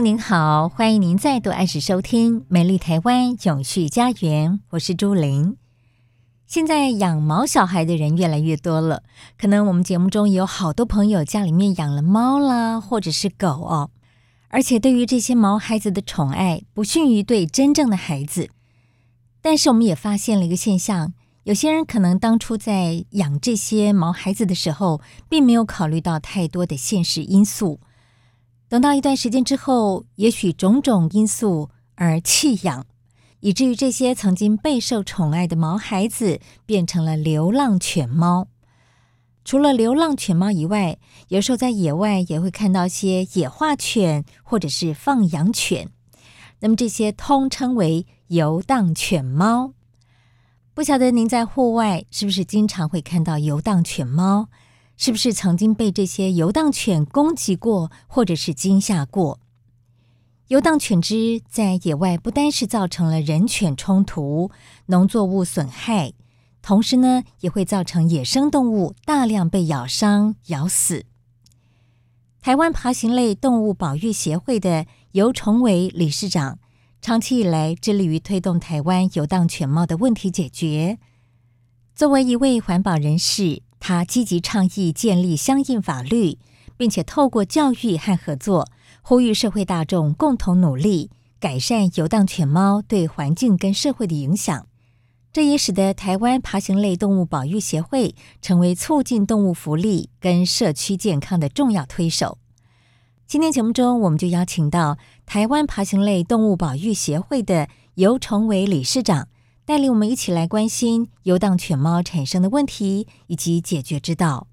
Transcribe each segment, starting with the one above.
您好，欢迎您再度按时收听《美丽台湾永续家园》，我是朱琳。现在养毛小孩的人越来越多了，可能我们节目中有好多朋友家里面养了猫啦，或者是狗哦，而且对于这些毛孩子的宠爱不逊于对真正的孩子。但是我们也发现了一个现象，有些人可能当初在养这些毛孩子的时候，并没有考虑到太多的现实因素。等到一段时间之后，也许种种因素而弃养，以至于这些曾经备受宠爱的毛孩子变成了流浪犬猫。除了流浪犬猫以外，有时候在野外也会看到些野化犬或者是放养犬。那么这些通称为游荡犬猫。不晓得您在户外是不是经常会看到游荡犬猫？是不是曾经被这些游荡犬攻击过，或者是惊吓过？游荡犬只在野外不单是造成了人犬冲突、农作物损害，同时呢，也会造成野生动物大量被咬伤、咬死。台湾爬行类动物保育协会的游崇伟理事长，长期以来致力于推动台湾游荡犬猫的问题解决。作为一位环保人士，他积极倡议建立相应法律，并且透过教育和合作，呼吁社会大众共同努力改善游荡犬猫对环境跟社会的影响。这也使得台湾爬行类动物保育协会成为促进动物福利跟社区健康的重要推手。今天节目中，我们就邀请到台湾爬行类动物保育协会的游崇伟理事长。带领我们一起来关心游荡犬猫产生的问题以及解决之道。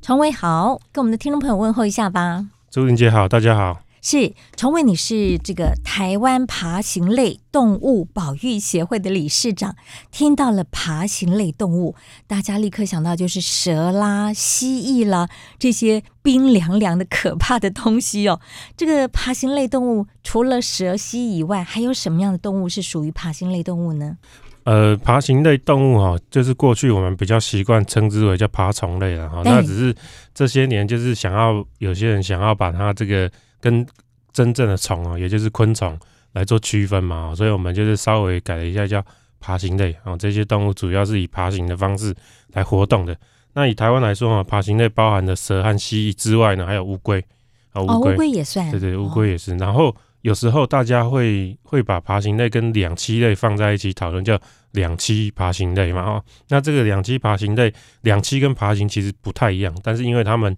常伟好，跟我们的听众朋友问候一下吧。朱玲姐好，大家好。是崇伟，你是这个台湾爬行类动物保育协会的理事长。听到了爬行类动物，大家立刻想到就是蛇啦、蜥蜴啦这些冰凉凉的可怕的东西哦。这个爬行类动物除了蛇、蜥以外，还有什么样的动物是属于爬行类动物呢？呃，爬行类动物哈，就是过去我们比较习惯称之为叫爬虫类了哈。那只是这些年就是想要有些人想要把它这个。跟真正的虫啊，也就是昆虫来做区分嘛，所以我们就是稍微改了一下，叫爬行类啊。这些动物主要是以爬行的方式来活动的。那以台湾来说啊，爬行类包含的蛇和蜥蜴之外呢，还有乌龟啊，乌龟、哦、也算，对对，乌龟也是。哦、然后有时候大家会会把爬行类跟两栖类放在一起讨论，叫两栖爬行类嘛。哦，那这个两栖爬行类，两栖跟爬行其实不太一样，但是因为它们。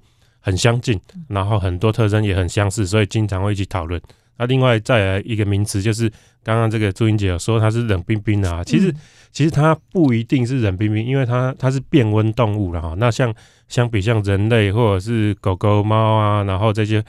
很相近，然后很多特征也很相似，所以经常会一起讨论。那另外再来一个名词，就是刚刚这个朱英姐有说它是冷冰冰的啊，其实其实它不一定是冷冰冰，因为它它是变温动物了哈。那像相比像人类或者是狗狗猫啊，然后这些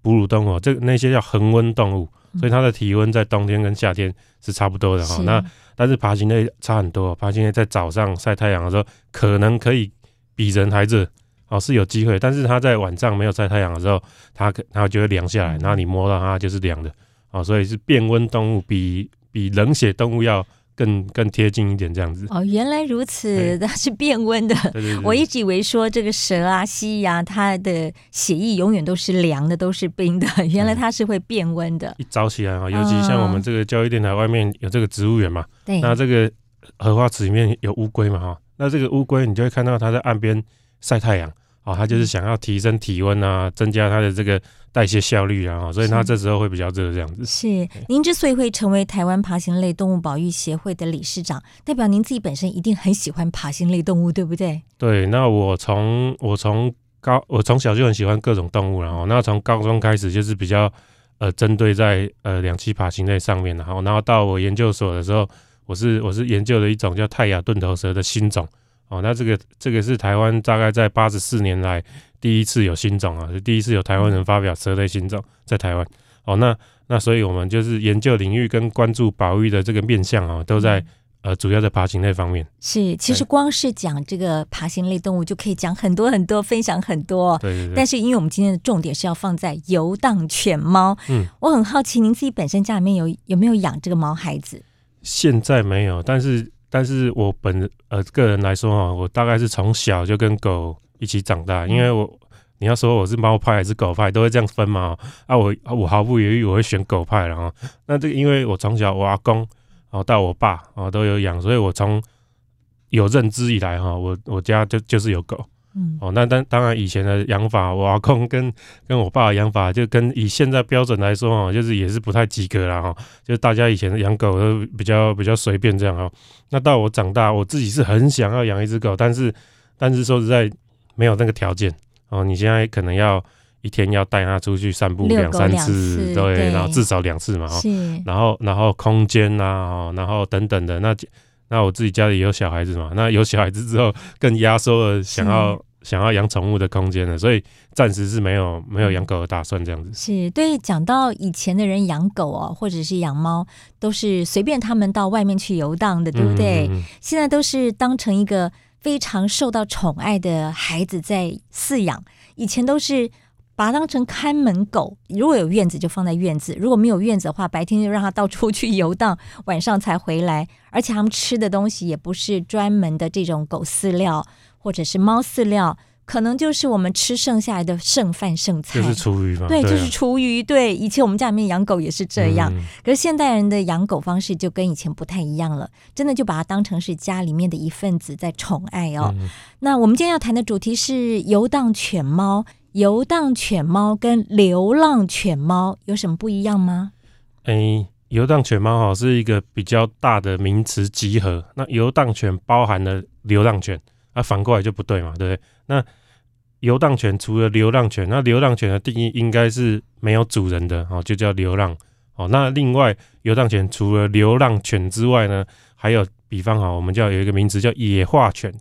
哺乳动物，这那些叫恒温动物，所以它的体温在冬天跟夏天是差不多的哈。那但是爬行类差很多，爬行类在早上晒太阳的时候，可能可以比人还热。哦，是有机会，但是它在晚上没有晒太阳的时候，它可它就会凉下来，然后你摸到它就是凉的。哦，所以是变温动物，比比冷血动物要更更贴近一点这样子。哦，原来如此，它是变温的。对对对对，我一直以为说这个蛇啊、蜥蜴啊，它的血液永远都是凉的，都是冰的。原来它是会变温的。一早起来啊，尤其像我们这个教育电台外面有这个植物园嘛，对，那这个荷花池里面有乌龟嘛哈，那这个乌龟你就会看到它在岸边晒太阳。哦，他就是想要提升体温啊，增加他的这个代谢效率啊，所以他这时候会比较热这样子。是，您之所以会成为台湾爬行类动物保育协会的理事长，代表您自己本身一定很喜欢爬行类动物，对不对？对，那我从我从高我从小就很喜欢各种动物，然后那从高中开始就是比较呃针对在呃两栖爬行类上面，然后然后到我研究所的时候，我是我是研究了一种叫泰雅钝头蛇的新种。哦，那这个这个是台湾大概在八十四年来第一次有新种啊，是第一次有台湾人发表蛇类新种在台湾。哦，那那所以我们就是研究领域跟关注保育的这个面向啊，都在呃主要在爬行类方面。是，其实光是讲这个爬行类动物就可以讲很多很多，分享很多。对对对。但是因为我们今天的重点是要放在游荡犬猫，嗯，我很好奇您自己本身家里面有有没有养这个毛孩子？现在没有，但是。但是我本呃个人来说哈，我大概是从小就跟狗一起长大，因为我你要说我是猫派还是狗派，都会这样分嘛。啊，我我毫不犹豫我会选狗派了哈。那这个因为我从小我阿公哦到我爸哦都有养，所以我从有认知以来哈，我我家就就是有狗。嗯，哦，那当当然以前的养法，我阿公跟跟我爸的养法，就跟以现在标准来说哦，就是也是不太及格啦哈。就是大家以前养狗都比较比较随便这样哦。那到我长大，我自己是很想要养一只狗，但是但是说实在没有那个条件哦。你现在可能要一天要带它出去散步两三次，对，对，然后至少两次嘛哈。然后然后空间呐，哦，然后等等的那那我自己家里有小孩子嘛，那有小孩子之后更压缩了想要。想要养宠物的空间了，所以暂时是没有没有养狗的打算，这样子。是对，讲到以前的人养狗哦，或者是养猫，都是随便他们到外面去游荡的，对不对？嗯嗯嗯。现在都是当成一个非常受到宠爱的孩子在饲养。以前都是把它当成看门狗，如果有院子就放在院子，如果没有院子的话，白天就让它到处去游荡，晚上才回来。而且他们吃的东西也不是专门的这种狗饲料。或者是猫饲料，可能就是我们吃剩下来的剩饭剩菜，就是厨余嘛。对，对啊、就是厨余。对，以前我们家里面养狗也是这样，嗯、可是现代人的养狗方式就跟以前不太一样了，真的就把它当成是家里面的一份子在宠爱哦。嗯、那我们今天要谈的主题是游荡犬猫，游荡犬猫跟流浪犬猫有什么不一样吗？哎，游荡犬猫哈是一个比较大的名词集合，那游荡犬包含了流浪犬。那、啊、反过来就不对嘛，对不对？那游荡犬除了流浪犬，那流浪犬的定义应该是没有主人的哦，就叫流浪哦。那另外游荡犬除了流浪犬之外呢，还有比方哈，我们叫有一个名词叫野化犬。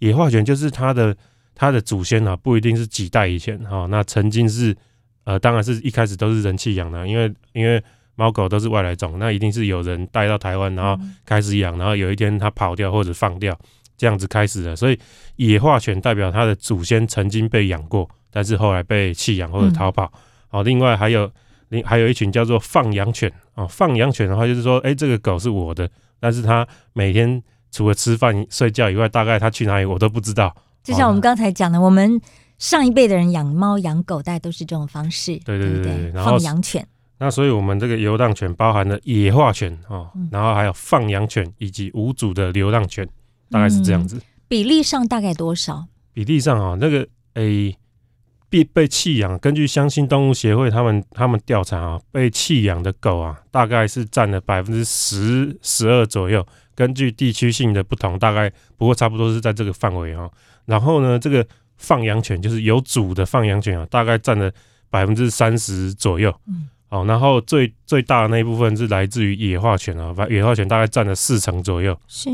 野化犬就是它的它的祖先啊，不一定是几代以前哈，那曾经是呃，当然是一开始都是人弃养的，因为因为猫狗都是外来种，那一定是有人带到台湾，然后开始养，然后有一天它跑掉或者放掉。这样子开始的，所以野化犬代表它的祖先曾经被养过，但是后来被弃养或者逃跑。好、嗯，另外还有另还有一群叫做放养犬啊，放养犬的话就是说，哎，这个狗是我的，但是它每天除了吃饭睡觉以外，大概它去哪里我都不知道。就像我们刚才讲的，我们上一辈的人养猫养狗，大概都是这种方式。对对对对，然后放养犬。那所以我们这个游荡犬包含了野化犬哦，然后还有放养犬以及无主的流浪犬。大概是这样子，嗯，比例上大概多少？比例上啊，那个诶，被被弃养，根据相信动物协会他们他们调查啊，被弃养的狗啊，大概是占了百分之十十二左右。根据地区性的不同，大概不过差不多是在这个范围啊。然后呢，这个放养犬就是有主的放养犬啊，大概占了百分之三十左右。嗯。哦，然后最最大的那一部分是来自于野化犬啊，野化犬大概占了四成左右。是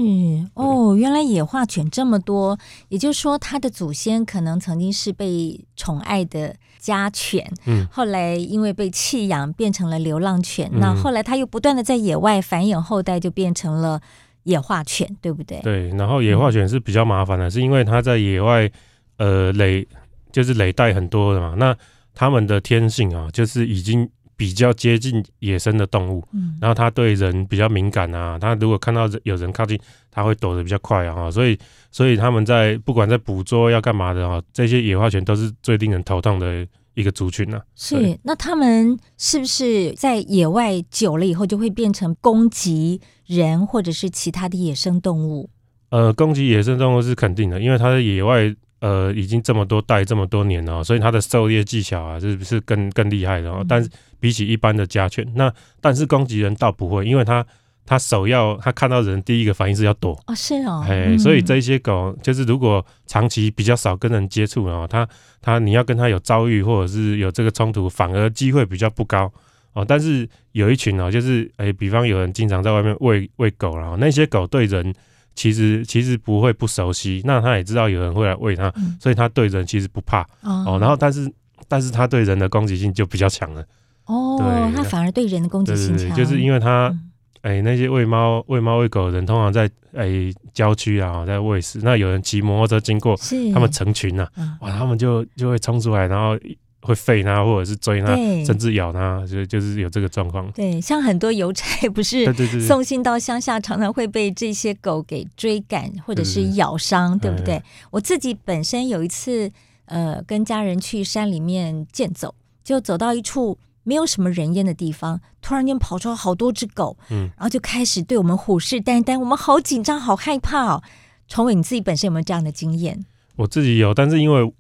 哦，原来野化犬这么多，也就是说它的祖先可能曾经是被宠爱的家犬，嗯，后来因为被弃养变成了流浪犬，嗯、那后来它又不断的在野外繁衍后代，就变成了野化犬，对不对？对，然后野化犬是比较麻烦的，是因为它在野外呃累就是累代很多的嘛，那它们的天性啊，就是已经。比较接近野生的动物，嗯，然后它对人比较敏感啊，它如果看到有人靠近，它会躲得比较快啊，所以所以他们在不管在捕捉要干嘛的啊，这些野化犬都是最令人头痛的一个族群呢、啊。是，那他们是不是在野外久了以后就会变成攻击人或者是其他的野生动物？呃，攻击野生动物是肯定的，因为它在野外呃已经这么多代这么多年了，所以它的狩猎技巧啊，是不是更更厉害的？哦，但是比起一般的家犬，那但是攻击人倒不会，因为它。它首要，它看到人第一个反应是要躲哦，是哦，哎、嗯，所以这些狗就是如果长期比较少跟人接触哦，它它你要跟它有遭遇或者是有这个冲突，反而机会比较不高哦。但是有一群哦，就是哎，比方有人经常在外面喂喂狗，然后那些狗对人其实其实不会不熟悉，那他也知道有人会来喂他，嗯、所以他对人其实不怕哦，哦。然后但是但是他对人的攻击性就比较强了哦，对，它反而对人的攻击性强，就是因为它。嗯哎、欸，那些喂猫、喂猫、喂狗的人，通常在哎、欸、郊区啊，在喂食。那有人骑摩托车经过，他们成群呐、啊嗯，哇，他们就就会冲出来，然后会吠它，或者是追它，甚至咬它，就就是有这个状况。对，像很多邮差不是送信到乡下，常常会被这些狗给追赶，或者是咬伤，对不对？我自己本身有一次，呃，跟家人去山里面健走，就走到一处。没有什么人烟的地方，突然间跑出来好多只狗，嗯，然后就开始对我们虎视眈眈，我们好紧张，好害怕哦。崇伟，你自己本身有没有这样的经验？我自己有，但是因为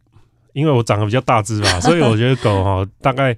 因为我长得比较大只吧，所以我觉得狗哈，大概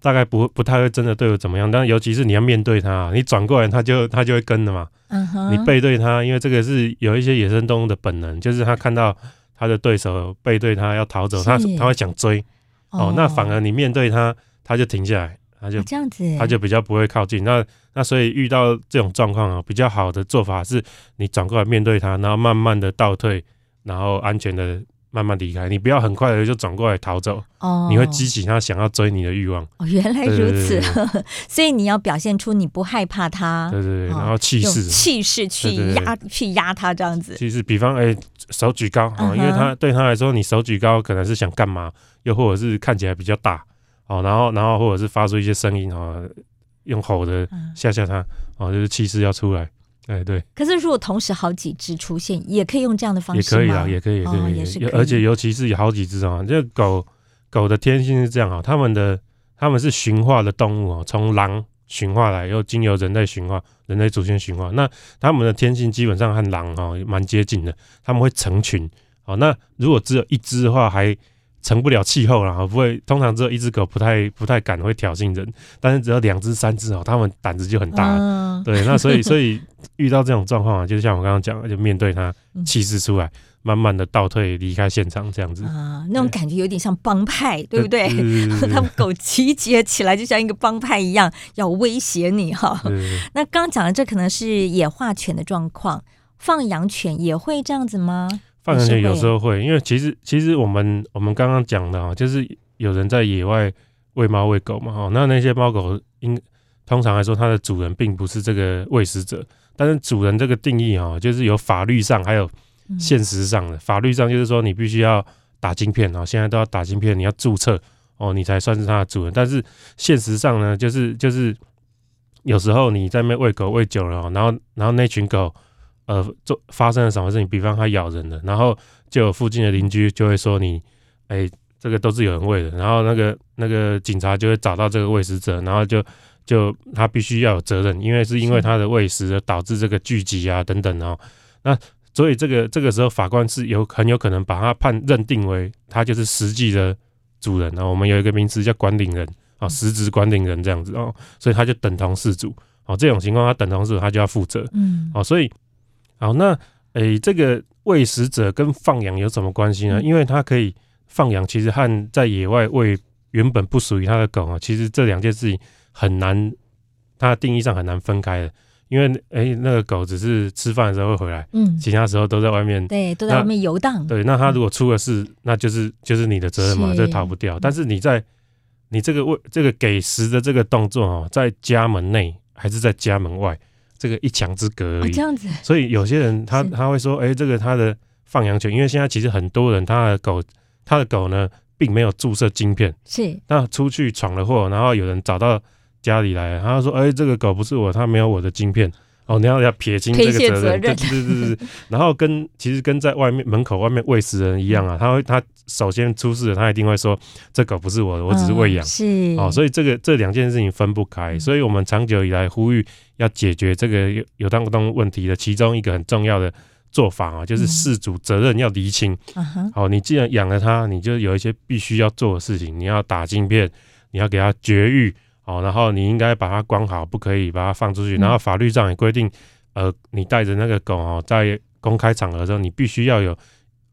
大概不不太会真的对我怎么样。但尤其是你要面对它，你转过来，它就它就会跟的嘛。嗯哼，你背对它，因为这个是有一些野生动物的本能，就是它看到它的对手背对它要逃走，它它会想追哦，哦。那反而你面对它。它就停下来，它就这样子，他就比较不会靠近。那那所以遇到这种状况啊，比较好的做法是，你转过来面对它，然后慢慢的倒退，然后安全的慢慢离开。你不要很快的就转过来逃走，哦，你会激起他想要追你的欲望。哦，原来如此，所以你要表现出你不害怕他，对对对，然后气势，气势去压去压他这样子。其实，比方哎、欸，手举高啊、嗯，因为他对他来说，你手举高可能是想干嘛，又或者是看起来比较大。哦，然后，然后或者是发出一些声音哦，用吼的吓吓他，哦，就是气势要出来，哎，对。可是如果同时好几只出现，也可以用这样的方式吗？也可以啊，也可以，也可以，哦、也是可以。而且尤其是有好几只啊，这个狗狗的天性是这样啊，它们的它们是驯化的动物啊，从狼驯化来，又经由人类驯化，人类祖先驯化，那它们的天性基本上和狼啊蛮接近的，它们会成群。哦，那如果只有一只的话，还成不了气候了，不会。通常只有一只狗不太不太敢会挑衅人，但是只要两只三只哦，它们胆子就很大对，那所以 所以遇到这种状况啊，就像我刚刚讲的，就面对它，气势出来，慢慢的倒退离开现场，这样子啊，那种感觉有点像帮派，对不对？他们狗集结起来，就像一个帮派一样，要威胁你哈。那刚讲的这可能是野化犬的状况，放养犬也会这样子吗？放养犬有时候会，因为其实其实我们我们刚刚讲的啊，就是有人在野外喂猫喂狗嘛，哈，那那些猫狗应通常来说，它的主人并不是这个喂食者，但是主人这个定义啊，就是有法律上还有现实上的。法律上就是说你必须要打晶片啊，现在都要打晶片，你要注册哦，你才算是它的主人。但是现实上呢，就是就是有时候你在那边喂狗喂久了，然后然后那群狗。呃，做发生了什么事情？比方它咬人了，然后就有附近的邻居就会说你，哎，这个都是有人喂的，然后那个那个警察就会找到这个喂食者，然后就就他必须要有责任，因为是因为他的喂食而导致这个聚集啊等等哦。那所以这个这个时候法官是有很有可能把他判认定为他就是实际的主人啊。我们有一个名词叫管理人啊，实职管理人这样子哦，所以他就等同事主哦。这种情况他等同事主，他就要负责，嗯，哦，所以。好，那诶、欸，这个喂食者跟放养有什么关系呢？因为它可以放养，其实和在野外喂原本不属于它的狗啊，其实这两件事情很难，它的定义上很难分开的。因为诶、欸，那个狗只是吃饭的时候会回来，嗯，其他时候都在外面，对，都在外面游荡。对，那它如果出了事，那就是就是你的责任嘛，这逃不掉。但是你在你这个喂这个给食的这个动作哦，在家门内还是在家门外？这个一墙之隔而已，这样子。所以有些人他他会说，哎，这个他的放羊犬，因为现在其实很多人他的狗，他的狗呢，并没有注射晶片，是。那出去闯了祸，然后有人找到家里来，他说，哎，这个狗不是我，它没有我的晶片。哦，你要要撇清这个责任，责任对对对对。然后跟其实跟在外面门口外面喂食人一样啊，他会他首先出事了，他一定会说，这狗不是我的，我只是喂养。是。哦，所以这个这两件事情分不开，所以我们长久以来呼吁要解决这个有有当动物问题的其中一个很重要的做法啊，就是事主责任要厘清。好，你既然养了它，你就有一些必须要做的事情，你要打镜片，你要给它绝育，哦，然后你应该把它关好，不可以把它放出去。然后法律上也规定，呃，你带着那个狗哦，在公开场合的时候，你必须要有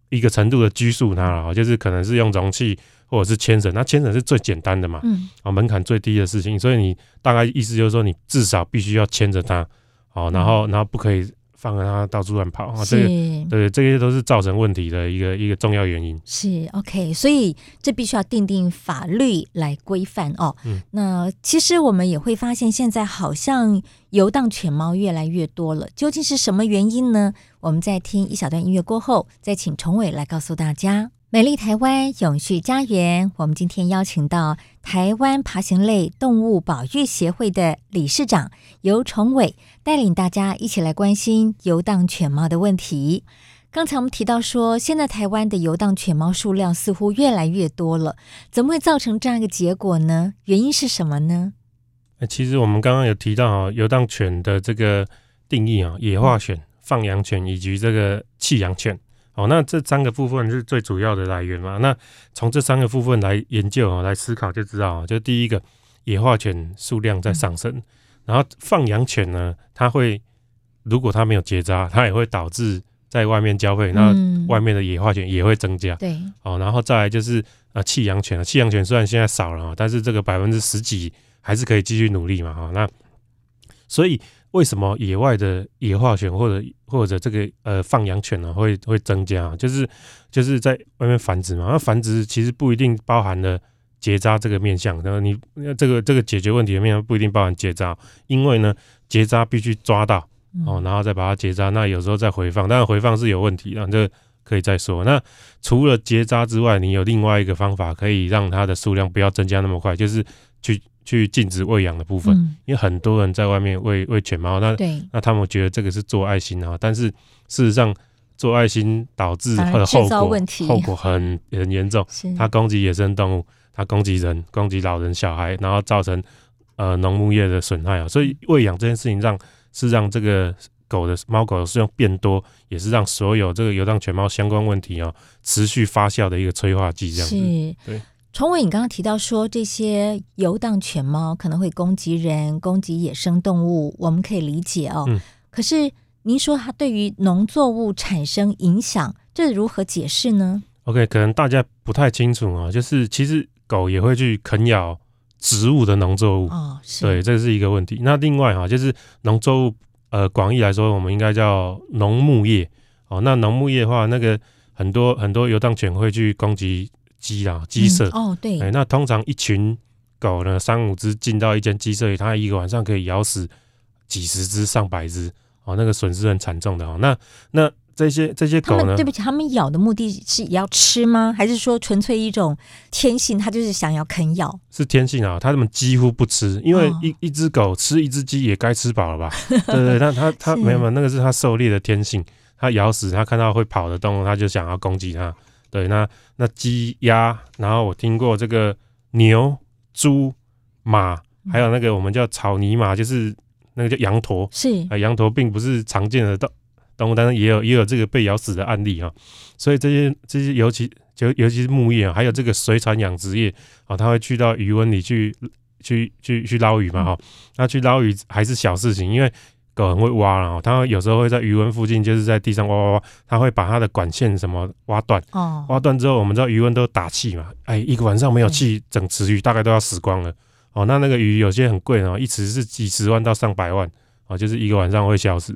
一个程度的拘束它了，就是可能是用容器。或者是牵绳，那牵绳是最简单的嘛，嗯，啊，门槛最低的事情，所以你大概意思就是说，你至少必须要牵着它，好，然后然后不可以放着它到处乱跑啊，这个对，这些都是造成问题的一个一个重要原因。是 OK，所以这必须要定定法律来规范哦。嗯，那其实我们也会发现，现在好像游荡犬猫越来越多了，究竟是什么原因呢？我们在听一小段音乐过后，再请崇伟来告诉大家。美丽台湾永续家园，我们今天邀请到台湾爬行类动物保育协会的理事长游崇伟，带领大家一起来关心游荡犬猫的问题。刚才我们提到说，现在台湾的游荡犬猫数量似乎越来越多了，怎么会造成这样一个结果呢？原因是什么呢？其实我们刚刚有提到啊，游荡犬的这个定义啊，野化犬、放养犬以及这个弃养犬。哦，那这三个部分是最主要的来源嘛？那从这三个部分来研究啊，来思考就知道啊，就第一个，野化犬数量在上升，嗯、然后放养犬呢，它会如果它没有结扎，它也会导致在外面交配，那外面的野化犬也会增加。对、嗯，哦，然后再来就是呃弃养犬，弃养犬虽然现在少了，但是这个百分之十几还是可以继续努力嘛？哈，那所以。为什么野外的野化犬或者或者这个呃放养犬呢会会增加？就是就是在外面繁殖嘛。那繁殖其实不一定包含了结扎这个面向。然后你这个这个解决问题的面向不一定包含结扎，因为呢结扎必须抓到哦，然后再把它结扎。那有时候再回放，当然回放是有问题的，这个可以再说。那除了结扎之外，你有另外一个方法可以让它的数量不要增加那么快，就是去。去禁止喂养的部分，嗯，因为很多人在外面喂喂犬猫，那那他们觉得这个是做爱心啊，但是事实上做爱心导致的后果后果很很严重，它攻击野生动物，它攻击人，攻击老人小孩，然后造成呃农牧业的损害啊，所以喂养这件事情让是让这个狗的猫狗的数量变多，也是让所有这个流浪犬猫相关问题啊持续发酵的一个催化剂，这样子。对。崇伟，你刚刚提到说，这些游荡犬猫可能会攻击人、攻击野生动物，我们可以理解哦。嗯、可是您说它对于农作物产生影响，这如何解释呢？OK，可能大家不太清楚啊。就是其实狗也会去啃咬植物的农作物哦，是对，这是一个问题。那另外哈，就是农作物，呃，广义来说，我们应该叫农牧业哦。那农牧业的话，那个很多很多游荡犬会去攻击。鸡啊，鸡舍、嗯、哦，对，欸、那通常一群狗呢，三五只进到一间鸡舍里，它一个晚上可以咬死几十只、上百只，哦，那个损失很惨重的哦。那那这些这些狗呢？对不起，他们咬的目的是要吃吗？还是说纯粹一种天性，它就是想要啃咬？是天性啊，它们几乎不吃，因为一、哦、一只狗吃一只鸡也该吃饱了吧？对，对对，它它它没有没有，那个是它狩猎的天性，它咬死它看到会跑的动物，它就想要攻击它。对，那那鸡鸭，然后我听过这个牛、猪、马，还有那个我们叫草泥马，就是那个叫羊驼。是啊，羊驼并不是常见的动动物，但是也有也有这个被咬死的案例啊。所以这些这些，尤其就尤其是牧业啊，还有这个水产养殖业啊，他会去到鱼塭里去去去去捞鱼嘛哈。那去捞鱼还是小事情，因为。狗很会挖了，它有时候会在鱼温附近，就是在地上挖挖挖，它会把它的管线什么挖断。哦，挖断之后，我们知道鱼温都打气嘛，哎，一个晚上没有气，整池鱼大概都要死光了。哦，那那个鱼有些很贵哦，一池是几十万到上百万，哦，就是一个晚上会消失。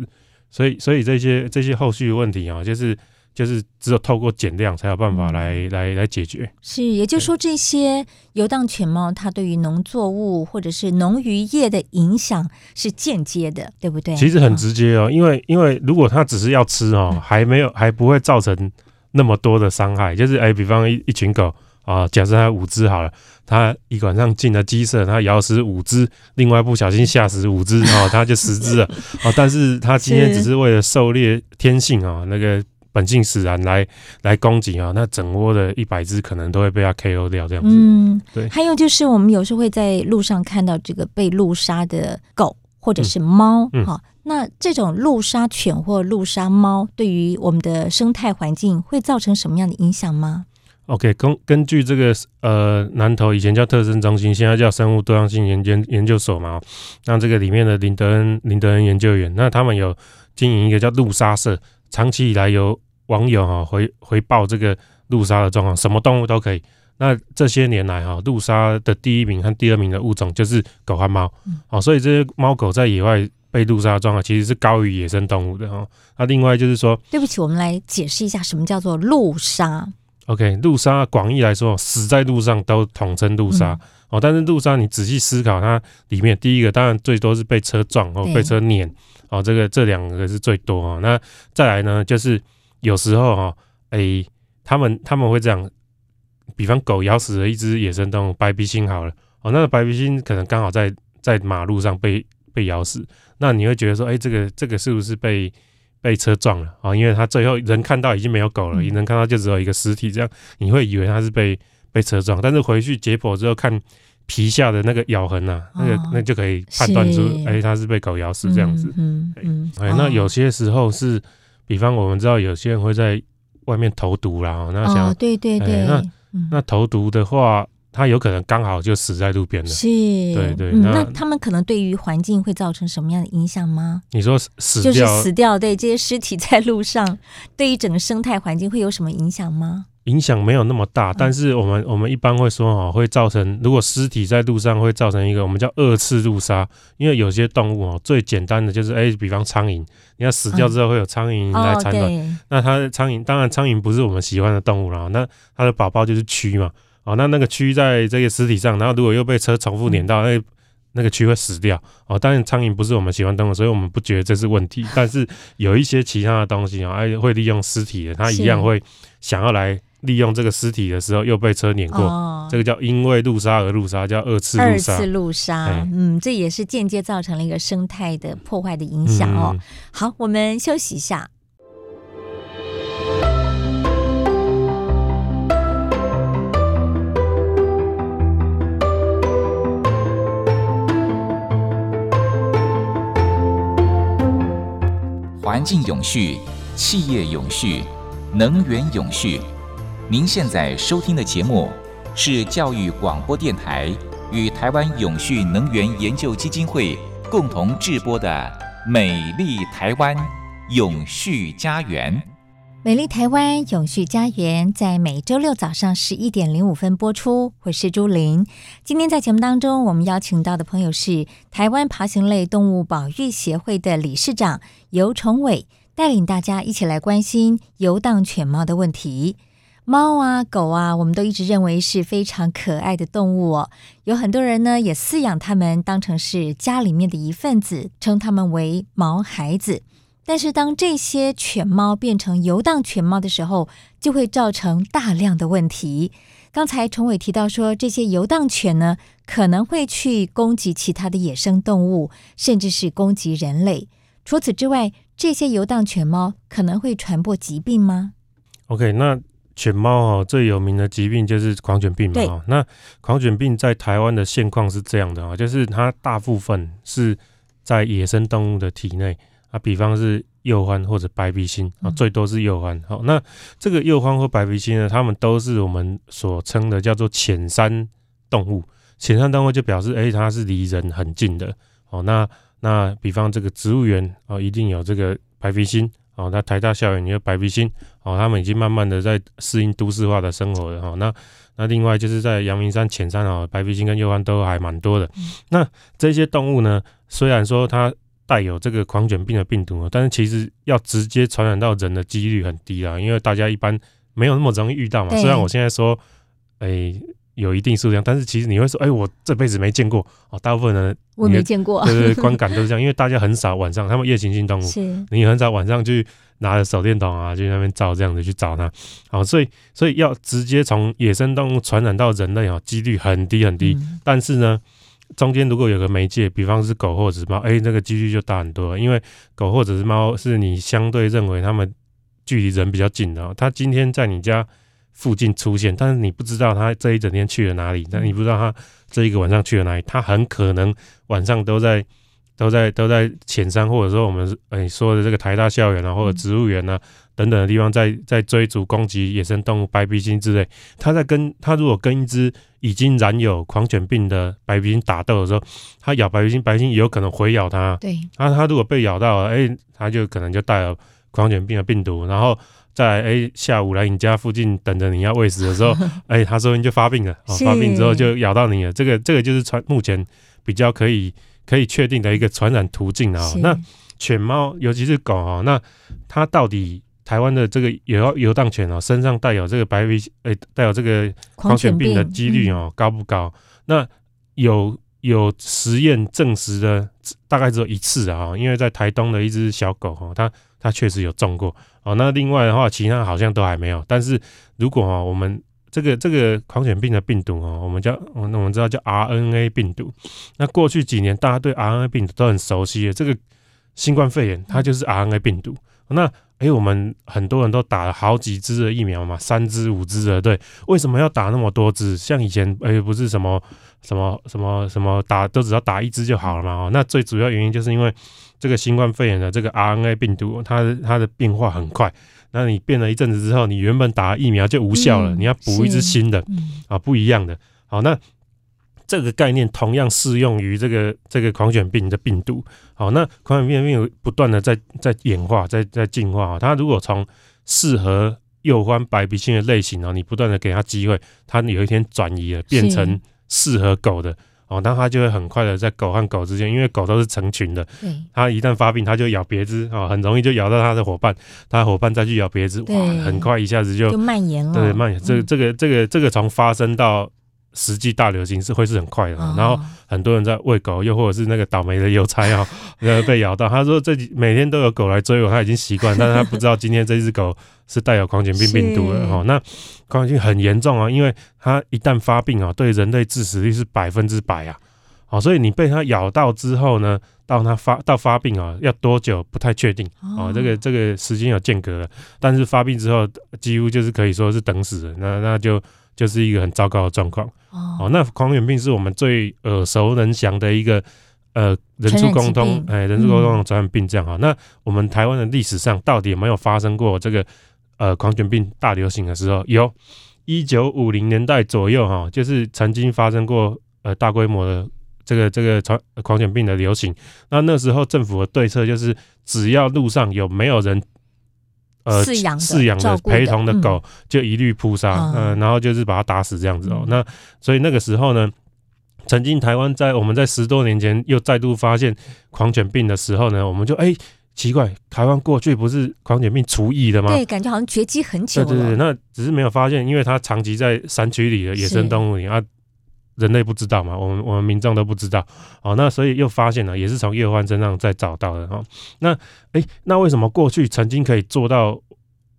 所以，所以这些这些后续的问题啊，就是。就是只有透过减量才有办法来、嗯、来来解决。是，也就是说，这些游荡犬猫它对于农作物或者是农渔业的影响是间接的，对不对？其实很直接哦，因为因为如果它只是要吃哦，还没有还不会造成那么多的伤害。就是哎，比方一一群狗啊，假设它五只好了，它一晚上进了鸡舍，它咬死五只，另外不小心吓死五只哦，它就十只了哦。但是它今天 只是为了狩猎天性啊，那个。本性使然来来攻击啊，那整窝的一百只可能都会被它 KO 掉这样子。嗯，对。还有就是我们有时候会在路上看到这个被路杀的狗或者是猫，嗯嗯好，那这种路杀犬或路杀猫对于我们的生态环境会造成什么样的影响吗？OK，根根据这个呃南投以前叫特生中心，现在叫生物多样性研研研究所嘛，那这个里面的林德恩林德恩研究员，那他们有经营一个叫路杀社，长期以来有网友哈回回报这个路杀的状况，什么动物都可以。那这些年来哈，路杀的第一名和第二名的物种就是狗和猫，好，所以这些猫狗在野外被路杀的状况其实是高于野生动物的哈。那另外就是说，对不起，我们来解释一下什么叫做路杀。OK，路杀广义来说，死在路上都统称路杀哦。但是路上你仔细思考，它里面第一个当然最多是被车撞哦被车碾哦，这个这两个是最多哦。那再来呢，就是有时候哈，诶，他们他们会这样。比方狗咬死了一只野生动物，白鼻星好了哦，那个白鼻星可能刚好在在马路上被被咬死，那你会觉得说，哎、欸，这个这个是不是被被车撞了啊？因为他最后人看到已经没有狗了，你能看到就只有一个尸体，这样你会以为他是被被车撞，但是回去解剖之后看皮下的那个咬痕呐、啊，那个那就可以判断出，哎、欸，他是被狗咬死这样子。嗯嗯。哎、欸，那有些时候是，比方我们知道有些人会在外面投毒啦，那想、哦、对对对，欸、那。那投毒的话，他有可能刚好就死在路边了。是，对对。嗯、那，那他们可能对于环境会造成什么样的影响吗？你说死掉，就是死掉，对这些尸体在路上，对于整个生态环境会有什么影响吗？影响没有那么大，但是我们、嗯、我们一般会说哦，会造成如果尸体在路上会造成一个我们叫二次路杀，因为有些动物哦，最简单的就是哎、欸，比方苍蝇，你要死掉之后会有苍蝇来产卵，嗯哦、那它的苍蝇当然苍蝇不是我们喜欢的动物啦，那它的宝宝就是蛆嘛，哦，那那个蛆在这个尸体上，然后如果又被车重复碾到，那那个蛆会死掉哦。当然苍蝇不是我们喜欢动物，所以我们不觉得这是问题，但是有一些其他的东西啊，哎，会利用尸体的，它一样会想要来。利用这个尸体的时候又被车碾过，哦、这个叫因为路杀而路杀，叫二次路杀。二次路杀，欸、嗯，这也是间接造成了一个生态的破坏的影响哦。嗯、好，我们休息一下。环境永续，企业永续，能源永续。您现在收听的节目是教育广播电台与台湾永续能源研究基金会共同制播的《美丽台湾永续家园》。美丽台湾永续家园在每周六早上十一点零五分播出。我是朱琳。今天在节目当中，我们邀请到的朋友是台湾爬行类动物保育协会的理事长游崇伟，带领大家一起来关心游荡犬猫的问题。猫啊，狗啊，我们都一直认为是非常可爱的动物哦。有很多人呢，也饲养它们当成是家里面的一份子，称它们为毛孩子。但是，当这些犬猫变成游荡犬猫的时候，就会造成大量的问题。刚才崇伟提到说，这些游荡犬呢，可能会去攻击其他的野生动物，甚至是攻击人类。除此之外，这些游荡犬猫可能会传播疾病吗？OK，那。犬猫哦，最有名的疾病就是狂犬病嘛。对那狂犬病在台湾的现况是这样的啊，就是它大部分是在野生动物的体内啊，比方是鼬獾或者白鼻心啊，最多是鼬獾。好，那这个鼬獾或白鼻心呢，它们都是我们所称的叫做浅山动物。浅山动物就表示，哎、欸，它是离人很近的。哦，那那比方这个植物园哦，一定有这个白鼻心。哦，那台大校园，你说白鼻星，哦，他们已经慢慢的在适应都市化的生活了哈。那那另外就是在阳明山浅山哦，白鼻星跟鼬獾都还蛮多的。那这些动物呢，虽然说它带有这个狂犬病的病毒，但是其实要直接传染到人的几率很低啦，因为大家一般没有那么容易遇到嘛。虽然我现在说，哎、欸。有一定数量，但是其实你会说，哎、欸，我这辈子没见过哦。大部分人我没见过，对对，观感都是这样，因为大家很少晚上，他们夜行性动物，是你很少晚上去拿着手电筒啊，去那边照这样子去找它。好，所以所以要直接从野生动物传染到人类哦，几率很低很低。嗯、但是呢，中间如果有个媒介，比方是狗或者是猫，哎、欸，那个几率就大很多，因为狗或者是猫是你相对认为它们距离人比较近的，它今天在你家。附近出现，但是你不知道他这一整天去了哪里，但你不知道他这一个晚上去了哪里，他很可能晚上都在都在都在浅山，或者说我们诶、欸、说的这个台大校园啊，或者植物园啊、嗯、等等的地方在，在在追逐攻击野生动物白鼻心之类。他在跟他如果跟一只已经染有狂犬病的白鼻心打斗的时候，他咬白鼻心，白鼻心也有可能回咬他。对，他他如果被咬到了，哎、欸，他就可能就带了狂犬病的病毒，然后在哎、欸、下午来你家附近等着你要喂食的时候，哎、欸，他说你就发病了，哦、发病之后就咬到你了。这个这个就是传目前比较可以。可以确定的一个传染途径啊，那犬猫尤其是狗啊，那它到底台湾的这个游游荡犬哦，身上带有这个白鼻哎，带有这个狂犬病的几率哦，高不高？那有有实验证实的，大概只有一次啊，因为在台东的一只小狗哈，它它确实有中过哦。那另外的话，其他好像都还没有。但是如果啊，我们这个这个狂犬病的病毒哦，我们叫我们我们知道叫 RNA 病毒。那过去几年大家对 RNA 病毒都很熟悉的，这个新冠肺炎它就是 RNA 病毒。那哎，我们很多人都打了好几支的疫苗嘛，三支五支的，对，为什么要打那么多支？像以前哎，不是什么什么什么什么打都只要打一支就好了嘛？哦，那最主要原因就是因为这个新冠肺炎的这个 RNA 病毒，它的它的变化很快。那你变了一阵子之后，你原本打疫苗就无效了，嗯、你要补一支新的、嗯、啊，不一样的。好，那这个概念同样适用于这个这个狂犬病的病毒。好，那狂犬病的病毒不断的在在演化，在在进化。它如果从适合幼獾白鼻心的类型啊，你不断的给它机会，它有一天转移了，变成适合狗的。哦，那它就会很快的在狗和狗之间，因为狗都是成群的，它一旦发病，它就咬别只啊，很容易就咬到它的伙伴，它的伙伴再去咬别只，哇，很快一下子就，就蔓延了，对，蔓延。这个、这个这个这个从发生到实际大流行是会是很快的，哦、然后很多人在喂狗，又或者是那个倒霉的邮差啊，被咬到，他说这几每天都有狗来追我，他已经习惯，但是他不知道今天这只狗是带有狂犬病病毒的哈、哦，那狂犬病很严重啊，因为它一旦发病啊，对人类致死率是百分之百啊，好，所以你被它咬到之后呢，到它发到发病啊，要多久不太确定哦，这个这个时间有间隔了，但是发病之后几乎就是可以说是等死了，那那就。就是一个很糟糕的状况哦。那狂犬病是我们最耳熟能详的一个呃人畜共通哎，人畜共通的传染病这样哈。那我们台湾的历史上到底有没有发生过这个呃狂犬病大流行的时候？有，一九五零年代左右哈，就是曾经发生过呃大规模的这个这个传狂犬病的流行。那那时候政府的对策就是，只要路上有没有人。呃，饲养饲养的陪同的狗就一律扑杀，嗯、呃，然后就是把它打死这样子哦。嗯、那所以那个时候呢，曾经台湾在我们在十多年前又再度发现狂犬病的时候呢，我们就哎、欸、奇怪，台湾过去不是狂犬病除疫的吗？对，感觉好像绝迹很久了。对对对，那只是没有发现，因为它长期在山区里的野生动物里啊。人类不知道嘛，我们我们民众都不知道，哦，那所以又发现了，也是从叶欢身上再找到的哈、哦。那诶，那为什么过去曾经可以做到，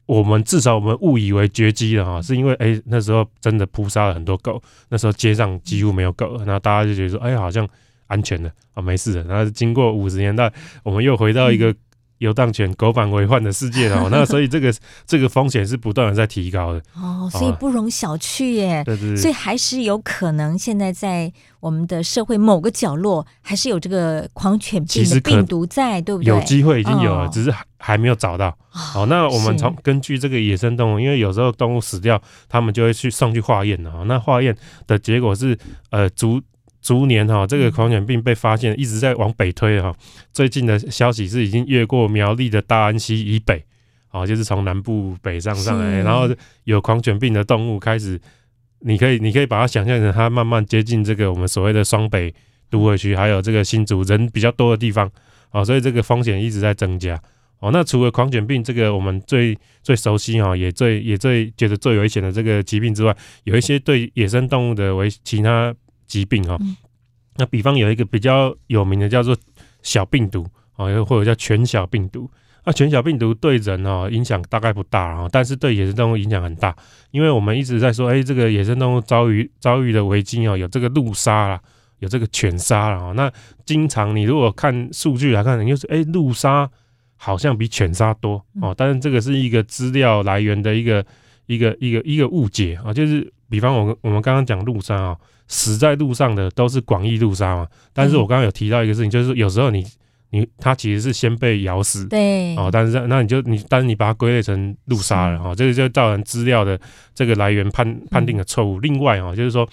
我们至少我们误以为绝迹了哈？是因为诶那时候真的扑杀了很多狗，那时候街上几乎没有狗，那大家就觉得说，哎，好像安全了啊、没事的。然后经过五十年代，我们又回到一个。嗯游荡犬狗反为患的世界 哦，那所以这个这个风险是不断的在提高的哦，所以不容小觑耶。对对对，所以还是有可能现在在我们的社会某个角落，还是有这个狂犬病的病毒在，对不对？有机会已经有了，哦、只是还还没有找到。好、哦，那我们从根据这个野生动物，因为有时候动物死掉，他们就会去送去化验哦。那化验的结果是呃足。逐年哈，这个狂犬病被发现，一直在往北推哈。最近的消息是已经越过苗栗的大安溪以北，啊，就是从南部北上上来，然后有狂犬病的动物开始，你可以你可以把它想象成它慢慢接近这个我们所谓的双北都会区，还有这个新竹人比较多的地方，啊，所以这个风险一直在增加。哦，那除了狂犬病这个我们最最熟悉哈，也最也最觉得最危险的这个疾病之外，有一些对野生动物的为其他。疾病哈，那比方有一个比较有名的叫做小病毒啊，又或者叫犬小病毒。那犬小病毒对人哦影响大概不大啊，但是对野生动物影响很大，因为我们一直在说，哎，这个野生动物遭遇遭遇的危机哦，有这个路杀啦，有这个犬杀啦。那经常你如果看数据来看，你就是哎，路杀好像比犬杀多哦，但是这个是一个资料来源的一个一个一个一个误解啊，就是比方我我们刚刚讲路杀啊，死在路上的都是广义路杀嘛。但是我刚刚有提到一个事情，就是有时候你你它其实是先被咬死，对，哦，但是那你就你，但是你把它归类成路杀了哈，这个就造成资料的这个来源判判定的错误。另外啊，就是说。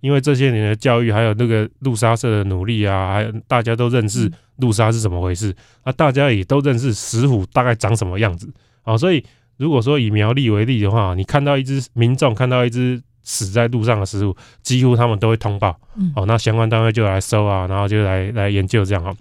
因为这些年的教育，还有那个路杀社的努力啊，还有大家都认识路杀是怎么回事，啊，大家也都认识石虎大概长什么样子啊，所以如果说以苗栗为例的话，你看到一只民众看到一只死在路上的食物，几乎他们都会通报，哦，那相关单位就来收啊，然后就来来研究这样哦。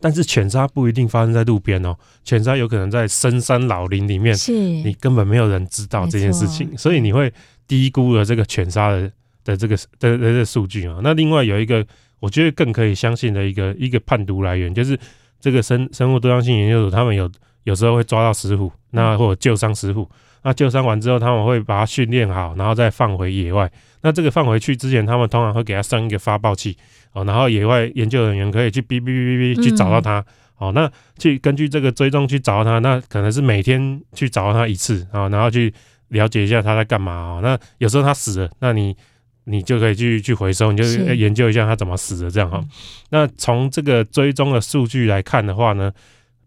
但是犬杀不一定发生在路边哦，犬杀有可能在深山老林里面，是。你根本没有人知道这件事情，所以你会低估了这个犬杀的。的这个的的这数据啊，那另外有一个我觉得更可以相信的一个一个判读来源，就是这个生生物多样性研究所，他们有有时候会抓到石虎，那或者救伤石虎，那救伤完之后，他们会把它训练好，然后再放回野外。那这个放回去之前，他们通常会给它上一个发报器哦，然后野外研究人员可以去哔哔哔哔去找到它哦，那去根据这个追踪去找到它，那可能是每天去找到它一次啊，然后去了解一下它在干嘛啊。那有时候它死了，那你。你就可以去去回收，你就研究一下它怎么死的这样哈。嗯、那从这个追踪的数据来看的话呢，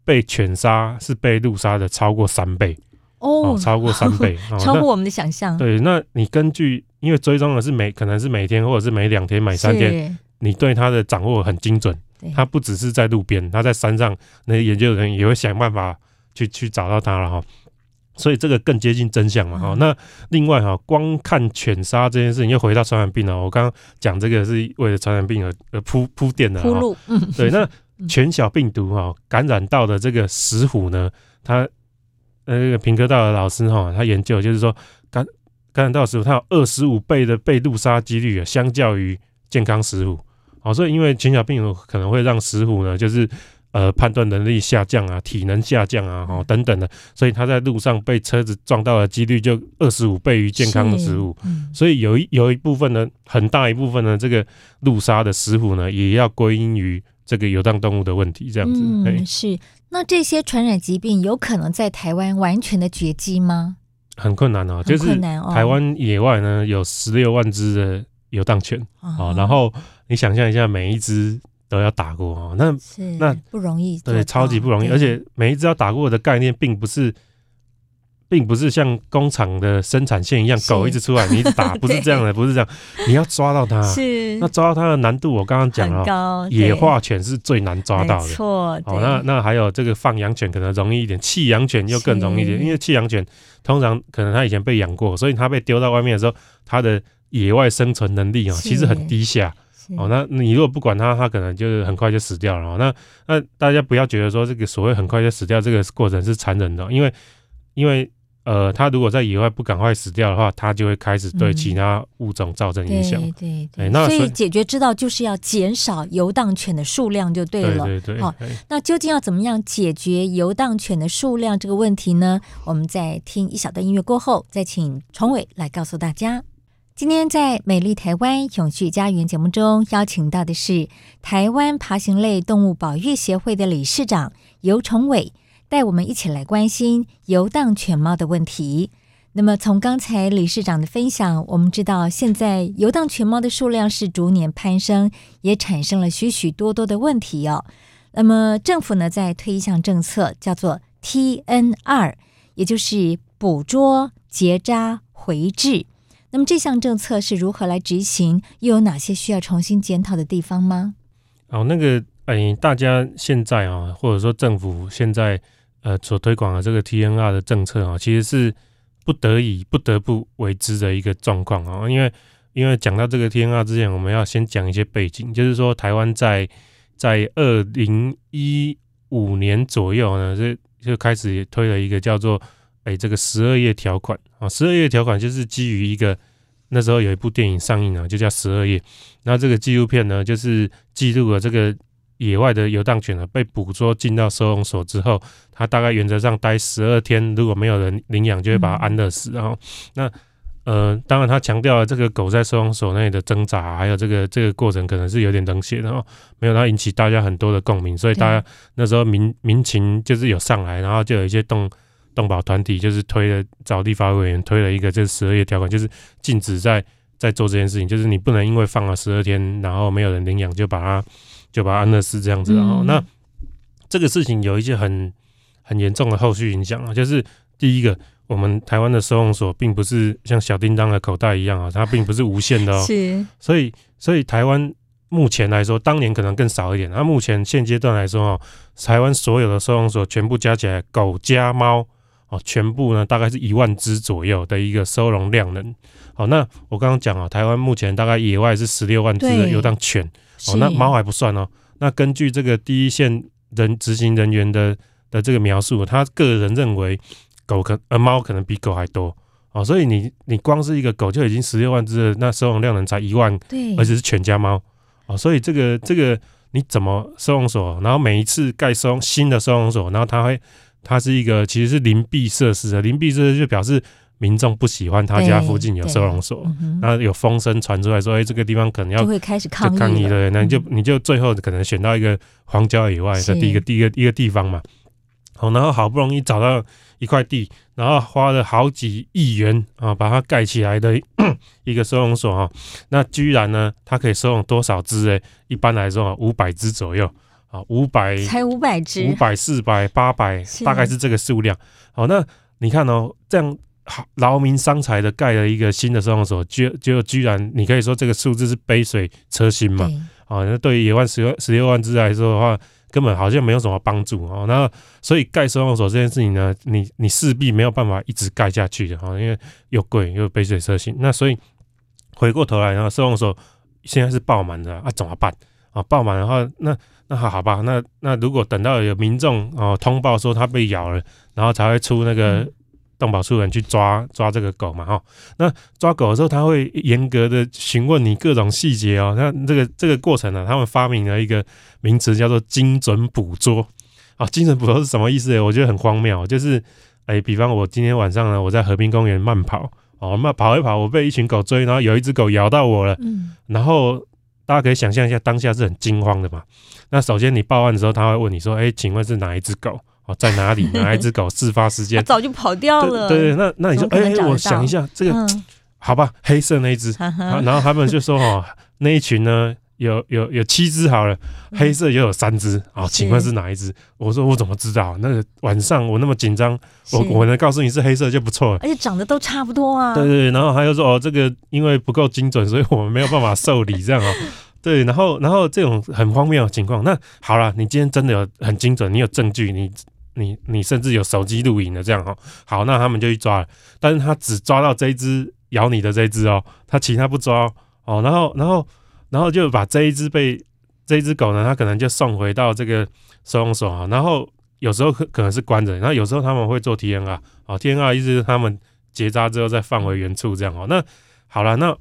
被犬杀是被鹿杀的超过三倍哦，哦，超过三倍，哦、超过我们的想象。对，那你根据因为追踪的是每可能是每天或者是每两天、每三天，你对它的掌握很精准。它不只是在路边，它在山上，那些研究人员也会想办法去去找到它了哈。所以这个更接近真相嘛？哈、嗯，那另外哈，光看犬杀这件事情，又回到传染病了。我刚刚讲这个是为了传染病而而铺铺垫的。铺路，嗯，对。那 犬小病毒哈感染到的这个石虎呢，他那个平科大的老师哈，他研究就是说感感染到石虎，它有二十五倍的被路杀几率啊，相较于健康石虎。好，所以因为犬小病毒可能会让石虎呢，就是。呃，判断能力下降啊，体能下降啊，哦等等的，所以他在路上被车子撞到的几率就二十五倍于健康的石虎。嗯、所以有一有一部分呢，很大一部分呢，这个路杀的石虎呢，也要归因于这个游荡动物的问题，这样子。嗯，是。那这些传染疾病有可能在台湾完全的绝迹吗？很困难哦，就是台湾野外呢有十六万只的游荡犬啊，哦、然后你想象一下，每一只。都要打过哦，那那不容易，对，超级不容易。而且每一只要打过的概念，并不是，并不是像工厂的生产线一样，狗一直出来你一直打，不是这样的，不是这样。你要抓到它，是那抓到它的难度，我刚刚讲了，野化犬是最难抓到的。错，哦，那那还有这个放养犬可能容易一点，弃养犬又更容易一点，因为弃养犬通常可能它以前被养过，所以它被丢到外面的时候，它的野外生存能力啊，其实很低下。哦，那你如果不管它，它可能就是很快就死掉了。哦，那那大家不要觉得说这个所谓很快就死掉这个过程是残忍的，因为因为呃，它如果在野外不赶快死掉的话，它就会开始对其他物种造成影响。嗯。对对对，那所以解决之道就是要减少游荡犬的数量就对了。对对对。好，那究竟要怎么样解决游荡犬的数量这个问题呢？我们在听一小段音乐过后，再请崇伟来告诉大家。今天在美丽台湾永续家园节目中，邀请到的是台湾爬行类动物保育协会的理事长尤崇伟，带我们一起来关心游荡犬猫的问题。那么，从刚才理事长的分享，我们知道现在游荡犬猫的数量是逐年攀升，也产生了许许多多的问题哦。那么，政府呢在推一项政策，叫做 TNR，也就是捕捉、结扎、回治。那么这项政策是如何来执行？又有哪些需要重新检讨的地方吗？哦，那个，哎，大家现在啊，或者说政府现在呃所推广的这个 TNR 的政策啊，其实是不得已、不得不为之的一个状况啊。因为，因为讲到这个 TNR 之前，我们要先讲一些背景，就是说台湾在在二零一五年左右呢，就就开始推了一个叫做。哎，这个十二页条款啊，十二页条款就是基于一个那时候有一部电影上映啊，就叫《十二夜》。那这个纪录片呢，就是记录了这个野外的游荡犬呢被捕捉进到收容所之后，它大概原则上待十二天，如果没有人领养，就会把它安乐死。然后，那呃，当然他强调了这个狗在收容所内的挣扎，还有这个这个过程可能是有点冷血的哦，没有它引起大家很多的共鸣，所以大家那时候民民情就是有上来，然后就有一些动。动保团体就是推了找立法委员推了一个这十二月条款，就是禁止在在做这件事情，就是你不能因为放了十二天，然后没有人领养就把它就把安乐死这样子。然后、嗯、那这个事情有一些很很严重的后续影响啊，就是第一个，我们台湾的收容所并不是像小叮当的口袋一样啊，它并不是无限的哦，是，所以所以台湾。目前来说，当年可能更少一点。那目前现阶段来说，哦，台湾所有的收容所全部加起来，狗加猫哦，全部呢大概是一万只左右的一个收容量能。好，那我刚刚讲啊，台湾目前大概野外是十六万只的游荡犬。哦，那猫还不算哦。那根据这个第一线人执行人员的的这个描述，他个人认为狗可呃猫可能比狗还多。哦，所以你你光是一个狗就已经十六万只了，那收容量能才一万，对，而且是全家猫。哦，所以这个这个你怎么收容所？然后每一次盖收容新的收容所，然后它会它是一个其实是邻避设施的，邻避设施就表示民众不喜欢他家附近有收容所，然后有风声传出来说，哎，这个地方可能要就会开始抗议，抗议对，那你就你就最后可能选到一个荒郊野外的第一个第一个一个地方嘛。好，然后好不容易找到一块地，然后花了好几亿元啊，把它盖起来的一个收容所啊，那居然呢，它可以收容多少只？哎，一般来说啊，五百只左右啊，五百才五百只，五百、四百、八百，大概是这个数量。好，那你看哦，这样好劳民伤财的盖了一个新的收容所，就就居然你可以说这个数字是杯水车薪嘛？啊，那对于野万十六十六万只来说的话。根本好像没有什么帮助哦，那所以盖收容所这件事情呢，你你势必没有办法一直盖下去的哈，因为又贵又杯水车薪。那所以回过头来，然后收容所现在是爆满的啊，怎么办啊？爆满的话，那那好好吧，那那如果等到有民众哦通报说他被咬了，然后才会出那个。嗯动保处人去抓抓这个狗嘛，哈，那抓狗的时候，他会严格的询问你各种细节哦。那这个这个过程呢，他们发明了一个名词叫做精准捕捉啊。精准捕捉是什么意思？我觉得很荒谬，就是哎，比方我今天晚上呢，我在河滨公园慢跑哦，慢跑一跑，我被一群狗追，然后有一只狗咬到我了，嗯，然后大家可以想象一下，当下是很惊慌的嘛。那首先你报案的时候，他会问你说，哎，请问是哪一只狗？哦，在哪里？哪一只狗？事发时间早就跑掉了。对对，那那你说，哎、欸，我想一下，这个、嗯、好吧，黑色那一只，然后他们就说，哦，那一群呢，有有有七只好了，黑色也有三只，哦，请问是哪一只？我说我怎么知道？那个晚上我那么紧张，我我能告诉你是黑色就不错了。而且长得都差不多啊。对对对，然后他又说，哦，这个因为不够精准，所以我们没有办法受理这样哦。对，然后然后这种很荒谬的情况，那好了，你今天真的有很精准，你有证据，你。你你甚至有手机录影的这样哈，好，那他们就去抓了，但是他只抓到这一只咬你的这只哦，他其他不抓哦，然后然后然后就把这一只被这一只狗呢，他可能就送回到这个收容所啊，然后有时候可可能是关着，然后有时候他们会做 TNR 哦，TNR 意思是他们结扎之后再放回原处这样哦，那好了，那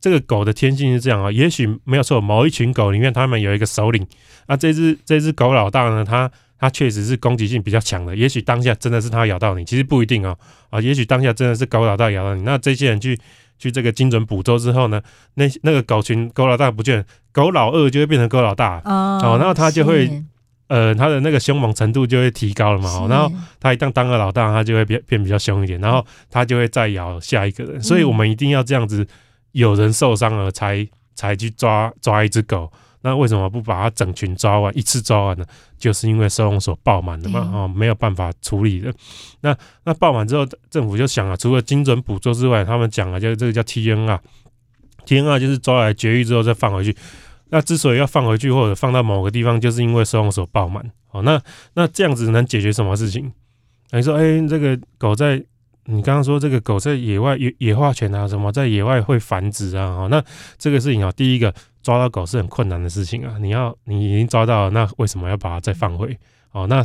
这个狗的天性是这样啊，也许没有错，某一群狗里面他们有一个首领，那这只这只狗老大呢，他。它确实是攻击性比较强的，也许当下真的是它咬到你，其实不一定哦。啊，也许当下真的是狗老大咬到你。那这些人去去这个精准捕捉之后呢，那那个狗群狗老大不见，狗老二就会变成狗老大哦，哦，然后它就会呃，它的那个凶猛程度就会提高了嘛。然后它一旦当了老大，它就会变变比较凶一点，然后它就会再咬下一个人。所以我们一定要这样子，有人受伤了才才去抓抓一只狗。那为什么不把它整群抓完，一次抓完呢？就是因为收容所爆满了嘛，哦，没有办法处理的。那那爆满之后，政府就想了，除了精准捕捉之外，他们讲了，就这个叫 TNR，TNR 就是抓来绝育之后再放回去。那之所以要放回去或者放到某个地方，就是因为收容所爆满。哦，那那这样子能解决什么事情？等于说，哎，这个狗在。你刚刚说这个狗在野外野野化犬啊，什么在野外会繁殖啊？哦，那这个事情啊，第一个抓到狗是很困难的事情啊。你要你已经抓到了，那为什么要把它再放回？哦，那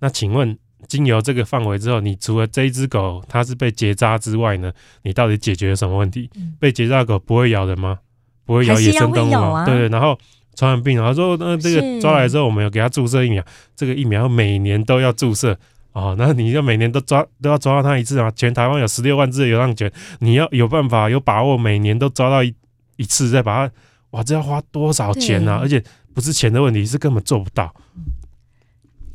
那请问，经由这个范围之后，你除了这一只狗它是被结扎之外呢，你到底解决了什么问题？被结扎的狗不会咬人吗？不会咬野生动物吗？对对。然后传染病，然后说那这个抓来之后，我们有给它注射疫苗，这个疫苗每年都要注射。哦，那你要每年都抓都要抓到它一次啊？全台湾有十六万只的流浪犬，你要有办法有把握每年都抓到一一次，再把它，哇，这要花多少钱啊？而且不是钱的问题，是根本做不到。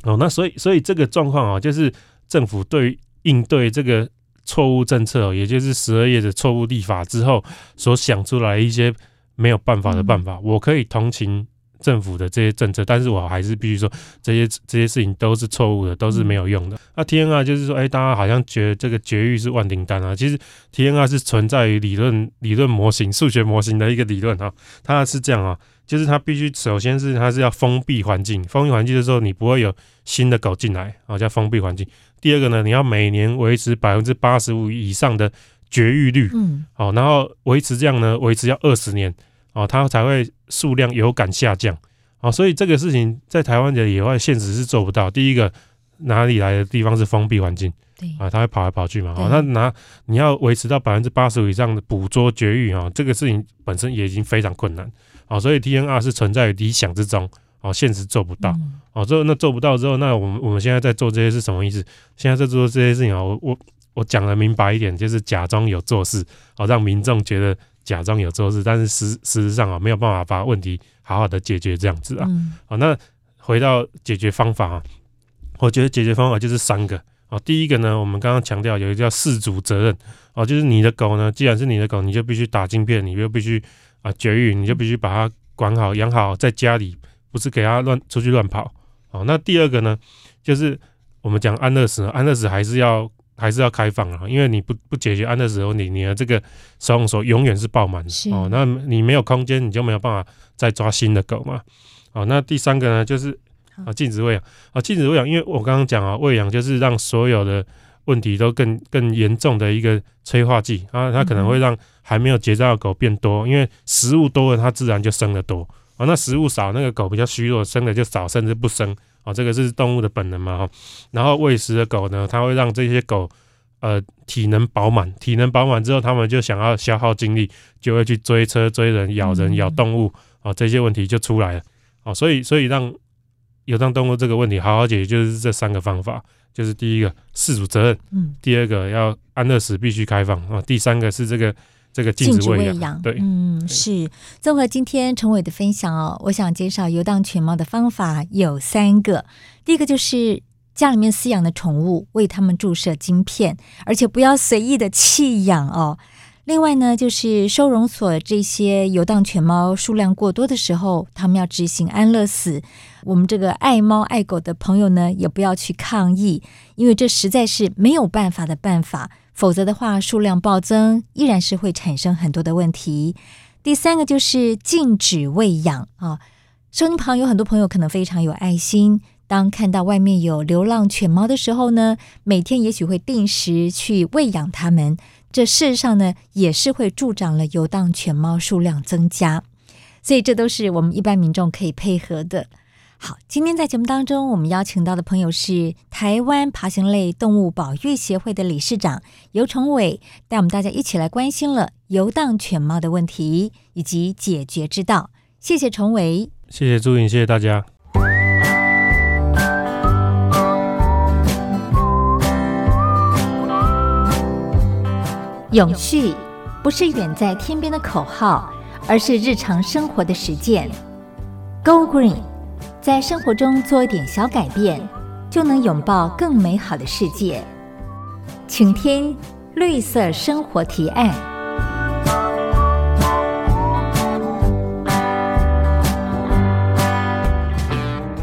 哦，那所以所以这个状况啊，就是政府对应对这个错误政策，也就是十二页的错误立法之后所想出来一些没有办法的办法，我可以同情。政府的这些政策，但是我还是必须说，这些这些事情都是错误的，都是没有用的。那 TNR 就是说，哎，大家好像觉得这个绝育是万灵丹啊，其实 TNR 是存在于理论理论模型、数学模型的一个理论啊，它是这样啊，就是它必须首先是它是要封闭环境，封闭环境的时候你不会有新的狗进来啊，叫封闭环境。第二个呢，你要每年维持百分之八十五以上的绝育率，嗯，好，然后维持这样呢，维持要二十年。哦，它才会数量有感下降，哦，所以这个事情在台湾的野外现实是做不到。第一个，哪里来的地方是封闭环境？对啊，它会跑来跑去嘛。哦，那拿你要维持到百分之八十五以上的捕捉绝育啊，这个事情本身也已经非常困难。哦，所以 TNR 是存在于理想之中，哦，现实做不到。哦，之后那做不到之后，那我们我们现在在做这些是什么意思？现在在做这些事情啊，我我我讲的明白一点，就是假装有做事，哦，让民众觉得。假装有做事，但是实事实上啊，没有办法把问题好好的解决这样子啊。嗯、好，那回到解决方法啊，我觉得解决方法就是三个啊。第一个呢，我们刚刚强调有一个叫事主责任哦，就是你的狗呢，既然是你的狗，你就必须打晶片，你就必须啊绝育，你就必须把它管好养好，在家里不是给它乱出去乱跑。哦，那第二个呢，就是我们讲安乐死，安乐死还是要。还是要开放啊，因为你不不解决安乐死的时候，你你的这个收容所永远是爆满的哦。那你没有空间，你就没有办法再抓新的狗嘛。哦，那第三个呢，就是啊禁止喂养啊禁止喂养，因为我刚刚讲啊喂养就是让所有的问题都更更严重的一个催化剂啊，它可能会让还没有结扎的狗变多，因为食物多了，它自然就生的多啊。那食物少，那个狗比较虚弱，生的就少，甚至不生。哦，这个是动物的本能嘛，哈。然后喂食的狗呢，它会让这些狗，呃，体能饱满，体能饱满之后，它们就想要消耗精力，就会去追车、追人、咬人、咬动物，哦，这些问题就出来了。哦，所以，所以让有让动物这个问题好好解决，就是这三个方法，就是第一个饲主责任，嗯，第二个要安乐死必须开放啊，第三个是这个。这个禁止喂养，养对，嗯，是。综合今天陈伟的分享哦，我想减少游荡犬猫的方法有三个。第一个就是家里面饲养的宠物，为他们注射晶片，而且不要随意的弃养哦。另外呢，就是收容所这些游荡犬猫数量过多的时候，他们要执行安乐死。我们这个爱猫爱狗的朋友呢，也不要去抗议，因为这实在是没有办法的办法。否则的话，数量暴增依然是会产生很多的问题。第三个就是禁止喂养啊。收音旁有很多朋友可能非常有爱心，当看到外面有流浪犬猫的时候呢，每天也许会定时去喂养它们。这事实上呢，也是会助长了游荡犬猫数量增加。所以这都是我们一般民众可以配合的。好，今天在节目当中，我们邀请到的朋友是台湾爬行类动物保育协会的理事长尤崇伟，带我们大家一起来关心了游荡犬猫的问题以及解决之道。谢谢崇伟，谢谢朱颖，谢谢大家。永续不是远在天边的口号，而是日常生活的实践。Go Green。在生活中做一点小改变，就能拥抱更美好的世界。请听绿色生活提案。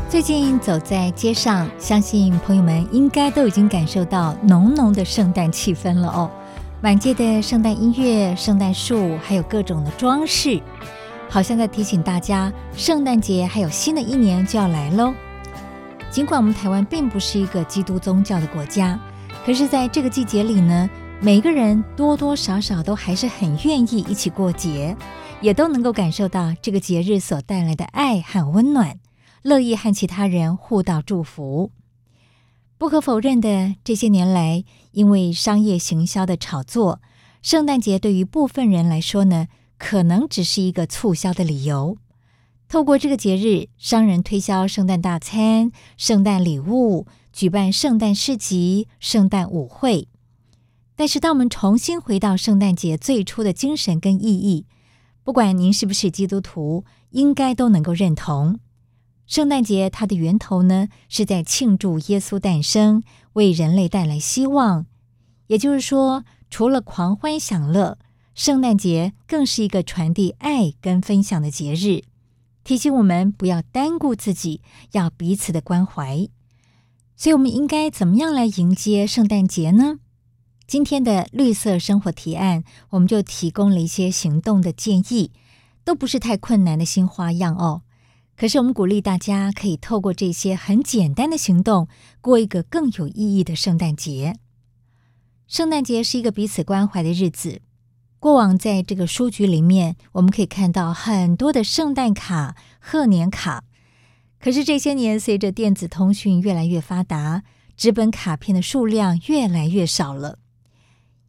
最近走在街上，相信朋友们应该都已经感受到浓浓的圣诞气氛了哦。满街的圣诞音乐、圣诞树，还有各种的装饰。好像在提醒大家，圣诞节还有新的一年就要来喽。尽管我们台湾并不是一个基督宗教的国家，可是在这个季节里呢，每个人多多少少都还是很愿意一起过节，也都能够感受到这个节日所带来的爱和温暖，乐意和其他人互道祝福。不可否认的，这些年来，因为商业行销的炒作，圣诞节对于部分人来说呢，可能只是一个促销的理由。透过这个节日，商人推销圣诞大餐、圣诞礼物，举办圣诞市集、圣诞舞会。但是，当我们重新回到圣诞节最初的精神跟意义，不管您是不是基督徒，应该都能够认同。圣诞节它的源头呢，是在庆祝耶稣诞生，为人类带来希望。也就是说，除了狂欢享乐，圣诞节更是一个传递爱跟分享的节日，提醒我们不要单顾自己，要彼此的关怀。所以，我们应该怎么样来迎接圣诞节呢？今天的绿色生活提案，我们就提供了一些行动的建议，都不是太困难的新花样哦。可是，我们鼓励大家可以透过这些很简单的行动，过一个更有意义的圣诞节。圣诞节是一个彼此关怀的日子。过往在这个书局里面，我们可以看到很多的圣诞卡、贺年卡。可是这些年，随着电子通讯越来越发达，纸本卡片的数量越来越少了。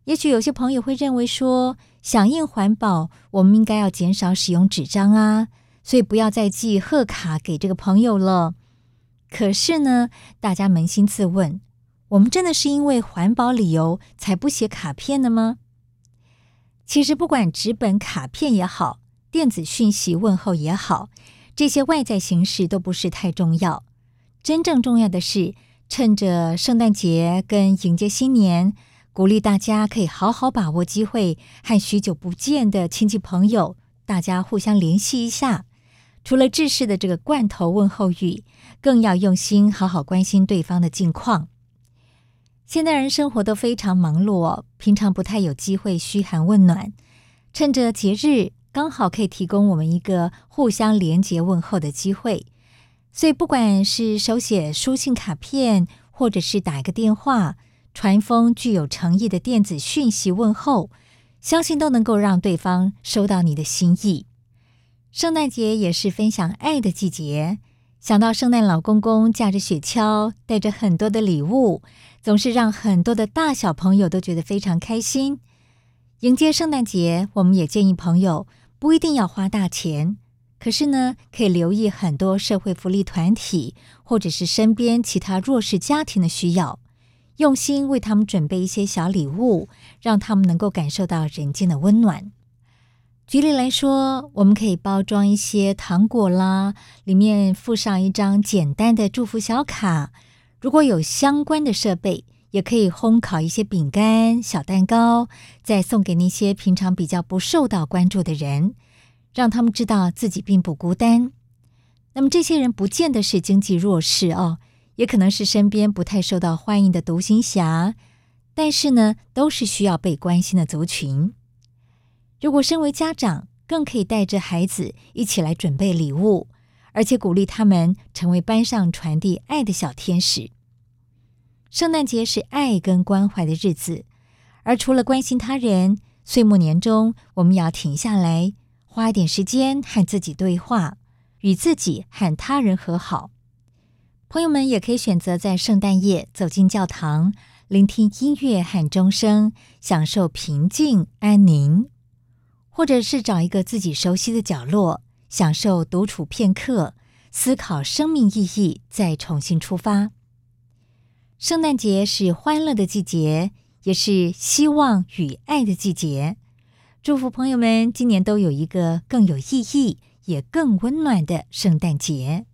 也许有些朋友会认为说，响应环保，我们应该要减少使用纸张啊。所以不要再寄贺卡给这个朋友了。可是呢，大家扪心自问：我们真的是因为环保理由才不写卡片的吗？其实，不管纸本卡片也好，电子讯息问候也好，这些外在形式都不是太重要。真正重要的是，趁着圣诞节跟迎接新年，鼓励大家可以好好把握机会，和许久不见的亲戚朋友，大家互相联系一下。除了制式的这个罐头问候语，更要用心好好关心对方的近况。现代人生活都非常忙碌，平常不太有机会嘘寒问暖，趁着节日刚好可以提供我们一个互相连结问候的机会。所以，不管是手写书信卡片，或者是打一个电话，传一封具有诚意的电子讯息问候，相信都能够让对方收到你的心意。圣诞节也是分享爱的季节，想到圣诞老公公驾着雪橇，带着很多的礼物，总是让很多的大小朋友都觉得非常开心。迎接圣诞节，我们也建议朋友不一定要花大钱，可是呢，可以留意很多社会福利团体或者是身边其他弱势家庭的需要，用心为他们准备一些小礼物，让他们能够感受到人间的温暖。举例来说，我们可以包装一些糖果啦，里面附上一张简单的祝福小卡。如果有相关的设备，也可以烘烤一些饼干、小蛋糕，再送给那些平常比较不受到关注的人，让他们知道自己并不孤单。那么这些人不见得是经济弱势哦，也可能是身边不太受到欢迎的独行侠，但是呢，都是需要被关心的族群。如果身为家长，更可以带着孩子一起来准备礼物，而且鼓励他们成为班上传递爱的小天使。圣诞节是爱跟关怀的日子，而除了关心他人，岁末年终，我们要停下来，花一点时间和自己对话，与自己和他人和好。朋友们也可以选择在圣诞夜走进教堂，聆听音乐和钟声，享受平静安宁。或者是找一个自己熟悉的角落，享受独处片刻，思考生命意义，再重新出发。圣诞节是欢乐的季节，也是希望与爱的季节。祝福朋友们今年都有一个更有意义、也更温暖的圣诞节。